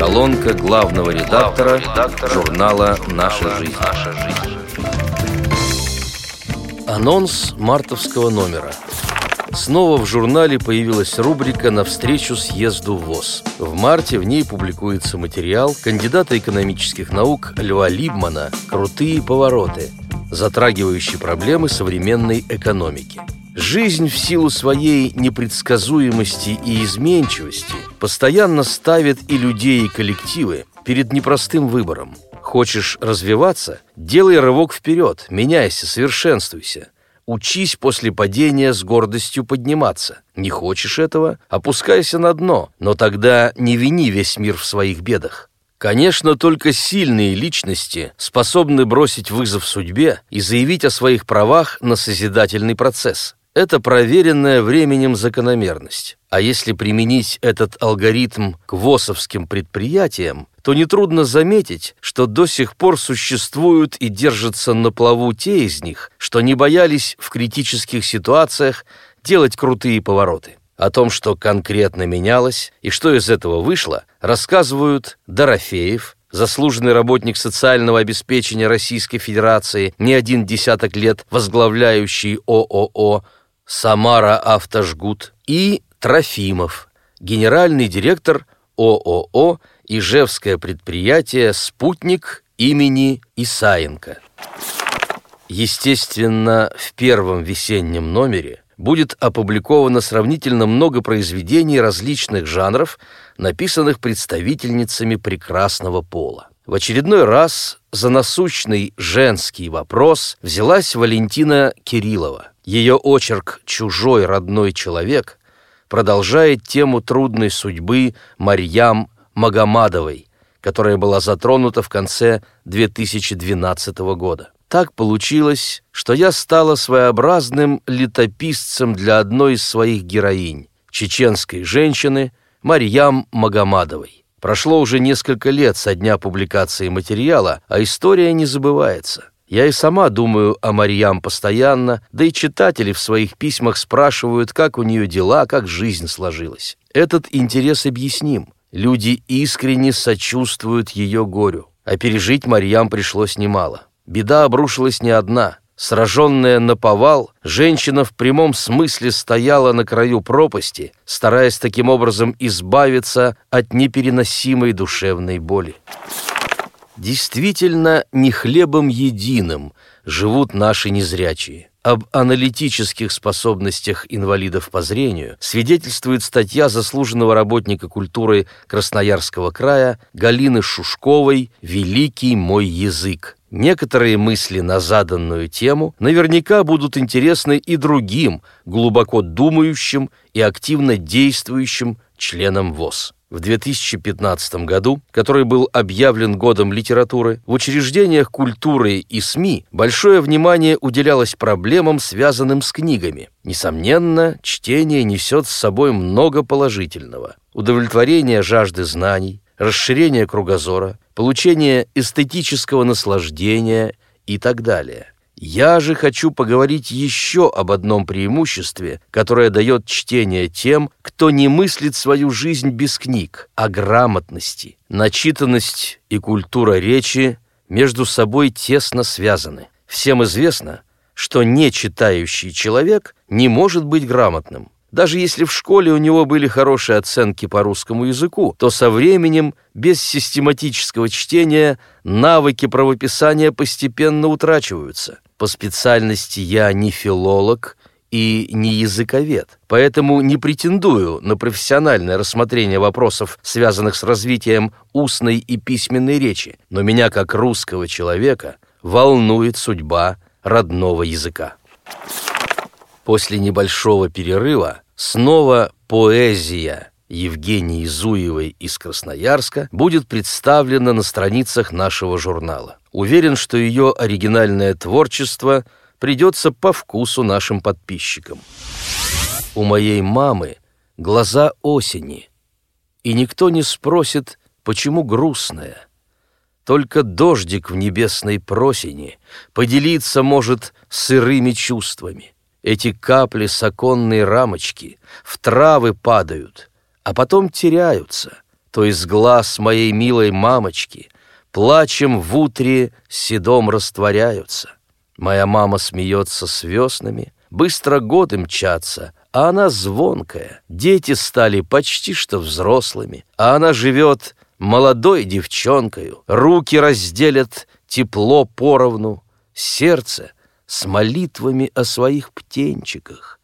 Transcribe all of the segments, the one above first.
Колонка главного редактора, редактора журнала «Наша жизнь». «Наша жизнь». Анонс мартовского номера. Снова в журнале появилась рубрика «Навстречу съезду ВОЗ». В марте в ней публикуется материал кандидата экономических наук Льва Либмана «Крутые повороты», затрагивающий проблемы современной экономики. Жизнь в силу своей непредсказуемости и изменчивости постоянно ставит и людей, и коллективы перед непростым выбором. Хочешь развиваться – делай рывок вперед, меняйся, совершенствуйся. Учись после падения с гордостью подниматься. Не хочешь этого – опускайся на дно, но тогда не вини весь мир в своих бедах. Конечно, только сильные личности способны бросить вызов судьбе и заявить о своих правах на созидательный процесс. Это проверенная временем закономерность. А если применить этот алгоритм к ВОСовским предприятиям, то нетрудно заметить, что до сих пор существуют и держатся на плаву те из них, что не боялись в критических ситуациях делать крутые повороты. О том, что конкретно менялось и что из этого вышло, рассказывают Дорофеев, заслуженный работник социального обеспечения Российской Федерации, не один десяток лет возглавляющий ООО «Самара Автожгут» и Трофимов, генеральный директор ООО Ижевское предприятие «Спутник» имени Исаенко. Естественно, в первом весеннем номере будет опубликовано сравнительно много произведений различных жанров, написанных представительницами прекрасного пола. В очередной раз за насущный женский вопрос взялась Валентина Кириллова. Ее очерк «Чужой родной человек» продолжает тему трудной судьбы Марьям Магомадовой, которая была затронута в конце 2012 года. Так получилось, что я стала своеобразным летописцем для одной из своих героинь, чеченской женщины Марьям Магомадовой. Прошло уже несколько лет со дня публикации материала, а история не забывается. Я и сама думаю о Марьям постоянно, да и читатели в своих письмах спрашивают, как у нее дела, как жизнь сложилась. Этот интерес объясним. Люди искренне сочувствуют ее горю, а пережить Марьям пришлось немало. Беда обрушилась не одна. Сраженная на повал, женщина в прямом смысле стояла на краю пропасти, стараясь таким образом избавиться от непереносимой душевной боли. Действительно, не хлебом единым живут наши незрячие. Об аналитических способностях инвалидов по зрению свидетельствует статья заслуженного работника культуры Красноярского края Галины Шушковой «Великий мой язык». Некоторые мысли на заданную тему наверняка будут интересны и другим, глубоко думающим и активно действующим членам ВОЗ. В 2015 году, который был объявлен годом литературы, в учреждениях культуры и СМИ большое внимание уделялось проблемам, связанным с книгами. Несомненно, чтение несет с собой много положительного. Удовлетворение жажды знаний, расширение кругозора, получение эстетического наслаждения и так далее. Я же хочу поговорить еще об одном преимуществе, которое дает чтение тем, кто не мыслит свою жизнь без книг, о грамотности. Начитанность и культура речи между собой тесно связаны. Всем известно, что нечитающий человек не может быть грамотным. Даже если в школе у него были хорошие оценки по русскому языку, то со временем, без систематического чтения, навыки правописания постепенно утрачиваются. По специальности я не филолог и не языковед, поэтому не претендую на профессиональное рассмотрение вопросов, связанных с развитием устной и письменной речи, но меня, как русского человека, волнует судьба родного языка. После небольшого перерыва снова поэзия Евгении Зуевой из Красноярска будет представлена на страницах нашего журнала. Уверен, что ее оригинальное творчество придется по вкусу нашим подписчикам. У моей мамы глаза осени, и никто не спросит, почему грустная. Только дождик в небесной просени поделиться может сырыми чувствами. Эти капли с оконной рамочки в травы падают, а потом теряются, то из глаз моей милой мамочки плачем в утре седом растворяются. Моя мама смеется с веснами, быстро годы мчатся, а она звонкая. Дети стали почти что взрослыми, а она живет молодой девчонкою. Руки разделят тепло поровну, сердце с молитвами о своих птенчиках.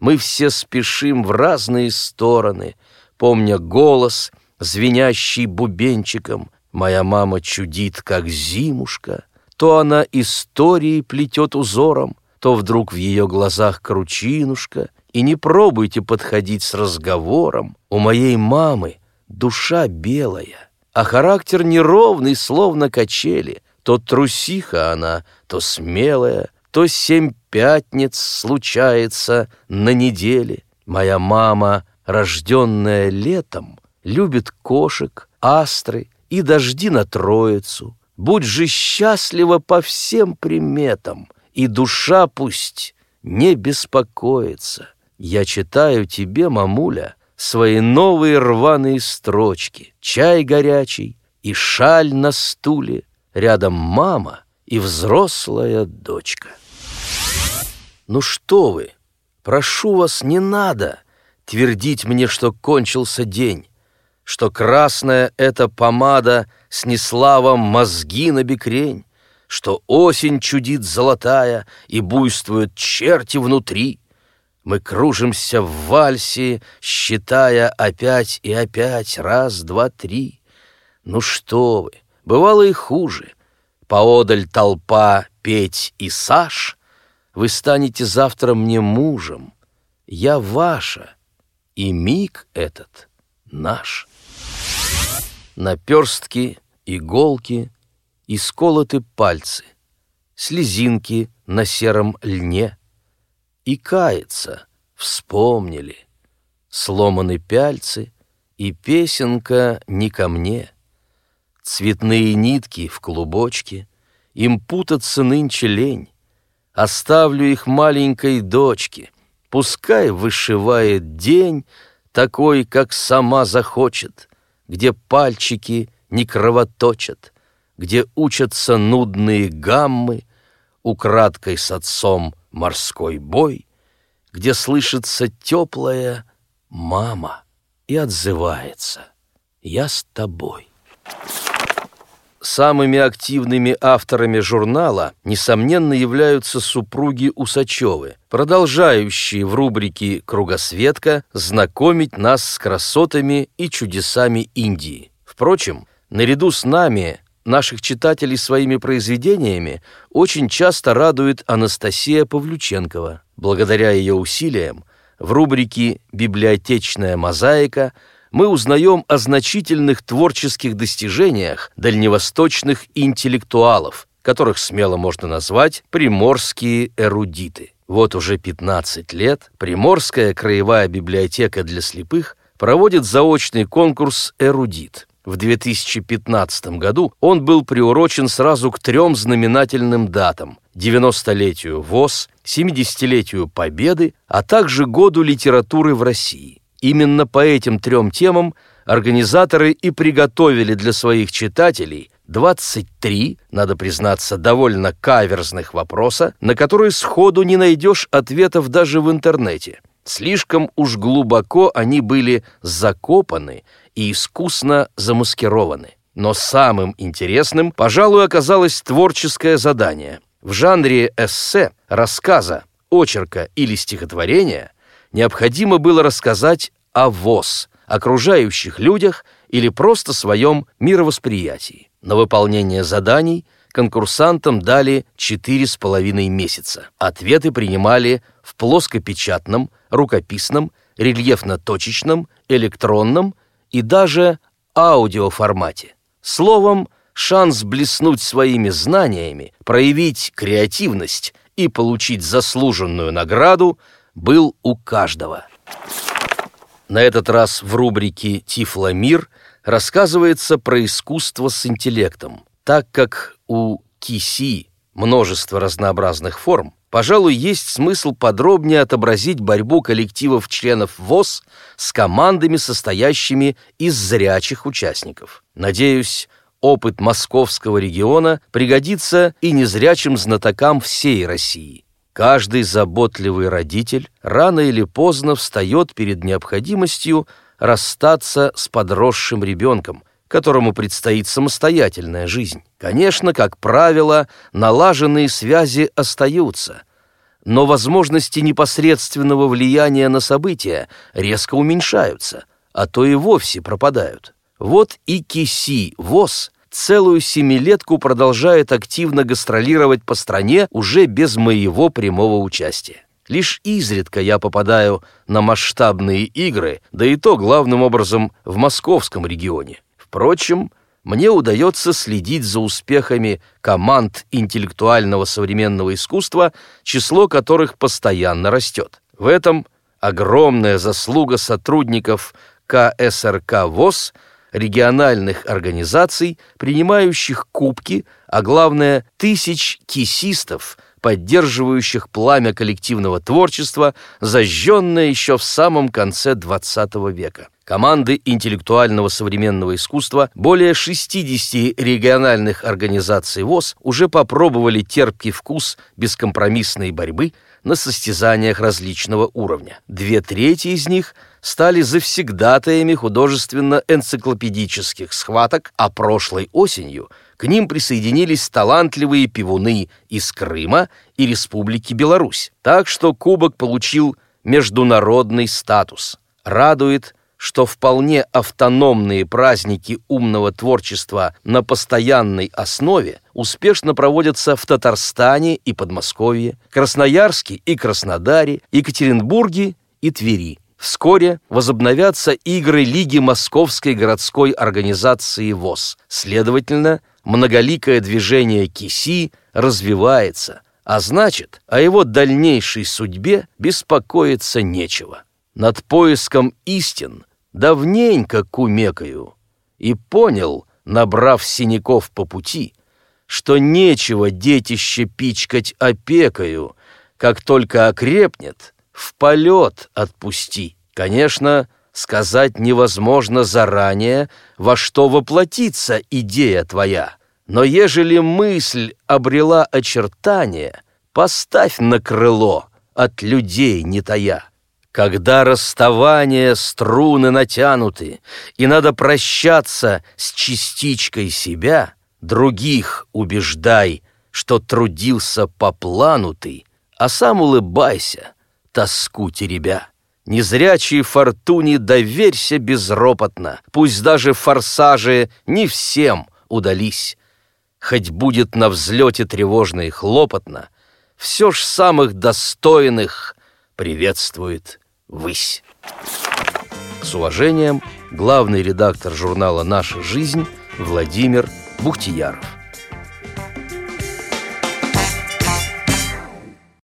Мы все спешим в разные стороны, помня голос, звенящий бубенчиком. Моя мама чудит, как зимушка. То она истории плетет узором, то вдруг в ее глазах кручинушка, и не пробуйте подходить с разговором. У моей мамы душа белая, а характер неровный, словно качели. То трусиха она, то смелая, то семь пятниц случается на неделе. Моя мама, рожденная летом, любит кошек, астры и дожди на троицу. Будь же счастлива по всем приметам, и душа пусть не беспокоится. Я читаю тебе, мамуля, свои новые рваные строчки, чай горячий и шаль на стуле, рядом мама и взрослая дочка. Ну что вы, прошу вас, не надо твердить мне, что кончился день, что красная эта помада снесла вам мозги на бекрень, что осень чудит золотая и буйствуют черти внутри. Мы кружимся в вальсе, считая опять и опять раз, два, три. Ну что вы, бывало и хуже. Поодаль толпа Петь и Саш, вы станете завтра мне мужем, я ваша, и миг этот наш. Наперстки, иголки, исколоты пальцы, слезинки на сером льне. И кается, вспомнили, сломаны пяльцы, и песенка не ко мне. Цветные нитки в клубочке, им путаться нынче лень. Оставлю их маленькой дочке, Пускай вышивает день Такой, как сама захочет, Где пальчики не кровоточат, Где учатся нудные гаммы, Украдкой с отцом морской бой, Где слышится теплая мама И отзывается «Я с тобой». Самыми активными авторами журнала, несомненно, являются супруги Усачевы, продолжающие в рубрике «Кругосветка» знакомить нас с красотами и чудесами Индии. Впрочем, наряду с нами наших читателей своими произведениями очень часто радует Анастасия Павлюченкова. Благодаря ее усилиям в рубрике «Библиотечная мозаика» мы узнаем о значительных творческих достижениях дальневосточных интеллектуалов, которых смело можно назвать приморские эрудиты. Вот уже 15 лет Приморская краевая библиотека для слепых проводит заочный конкурс «Эрудит». В 2015 году он был приурочен сразу к трем знаменательным датам – 90-летию ВОЗ, 70-летию Победы, а также году литературы в России. Именно по этим трем темам организаторы и приготовили для своих читателей 23, надо признаться, довольно каверзных вопроса, на которые сходу не найдешь ответов даже в интернете. Слишком уж глубоко они были закопаны и искусно замаскированы. Но самым интересным, пожалуй, оказалось творческое задание. В жанре эссе, рассказа, очерка или стихотворения – необходимо было рассказать о ВОЗ, окружающих людях или просто своем мировосприятии. На выполнение заданий конкурсантам дали четыре с половиной месяца. Ответы принимали в плоскопечатном, рукописном, рельефно-точечном, электронном и даже аудиоформате. Словом, шанс блеснуть своими знаниями, проявить креативность и получить заслуженную награду – был у каждого. На этот раз в рубрике «Тифломир» рассказывается про искусство с интеллектом. Так как у киси множество разнообразных форм, пожалуй, есть смысл подробнее отобразить борьбу коллективов членов ВОЗ с командами, состоящими из зрячих участников. Надеюсь, опыт московского региона пригодится и незрячим знатокам всей России. Каждый заботливый родитель рано или поздно встает перед необходимостью расстаться с подросшим ребенком, которому предстоит самостоятельная жизнь. Конечно, как правило, налаженные связи остаются, но возможности непосредственного влияния на события резко уменьшаются, а то и вовсе пропадают. Вот и Киси ВОЗ целую семилетку продолжает активно гастролировать по стране уже без моего прямого участия. Лишь изредка я попадаю на масштабные игры, да и то главным образом в московском регионе. Впрочем, мне удается следить за успехами команд интеллектуального современного искусства, число которых постоянно растет. В этом огромная заслуга сотрудников КСРК ВОЗ, региональных организаций, принимающих кубки, а главное, тысяч кисистов, поддерживающих пламя коллективного творчества, зажженное еще в самом конце XX века. Команды интеллектуального современного искусства более 60 региональных организаций ВОЗ уже попробовали терпкий вкус бескомпромиссной борьбы на состязаниях различного уровня. Две трети из них стали завсегдатаями художественно-энциклопедических схваток, а прошлой осенью к ним присоединились талантливые пивуны из Крыма и Республики Беларусь. Так что кубок получил международный статус. Радует что вполне автономные праздники умного творчества на постоянной основе успешно проводятся в Татарстане и Подмосковье, Красноярске и Краснодаре, Екатеринбурге и Твери. Вскоре возобновятся игры Лиги Московской городской организации ВОЗ. Следовательно, многоликое движение КИСИ развивается, а значит, о его дальнейшей судьбе беспокоиться нечего. Над поиском истин давненько кумекаю и понял, набрав синяков по пути, что нечего детище пичкать опекою, как только окрепнет, в полет отпусти. Конечно, сказать невозможно заранее, во что воплотится идея твоя, но ежели мысль обрела очертания, поставь на крыло от людей не тая. Когда расставание струны натянуты, и надо прощаться с частичкой себя, других убеждай, что трудился по плану ты, а сам улыбайся, тоску теребя. Незрячей фортуне доверься безропотно, пусть даже форсажи не всем удались. Хоть будет на взлете тревожно и хлопотно, все ж самых достойных приветствует высь. С уважением, главный редактор журнала «Наша жизнь» Владимир Бухтияров.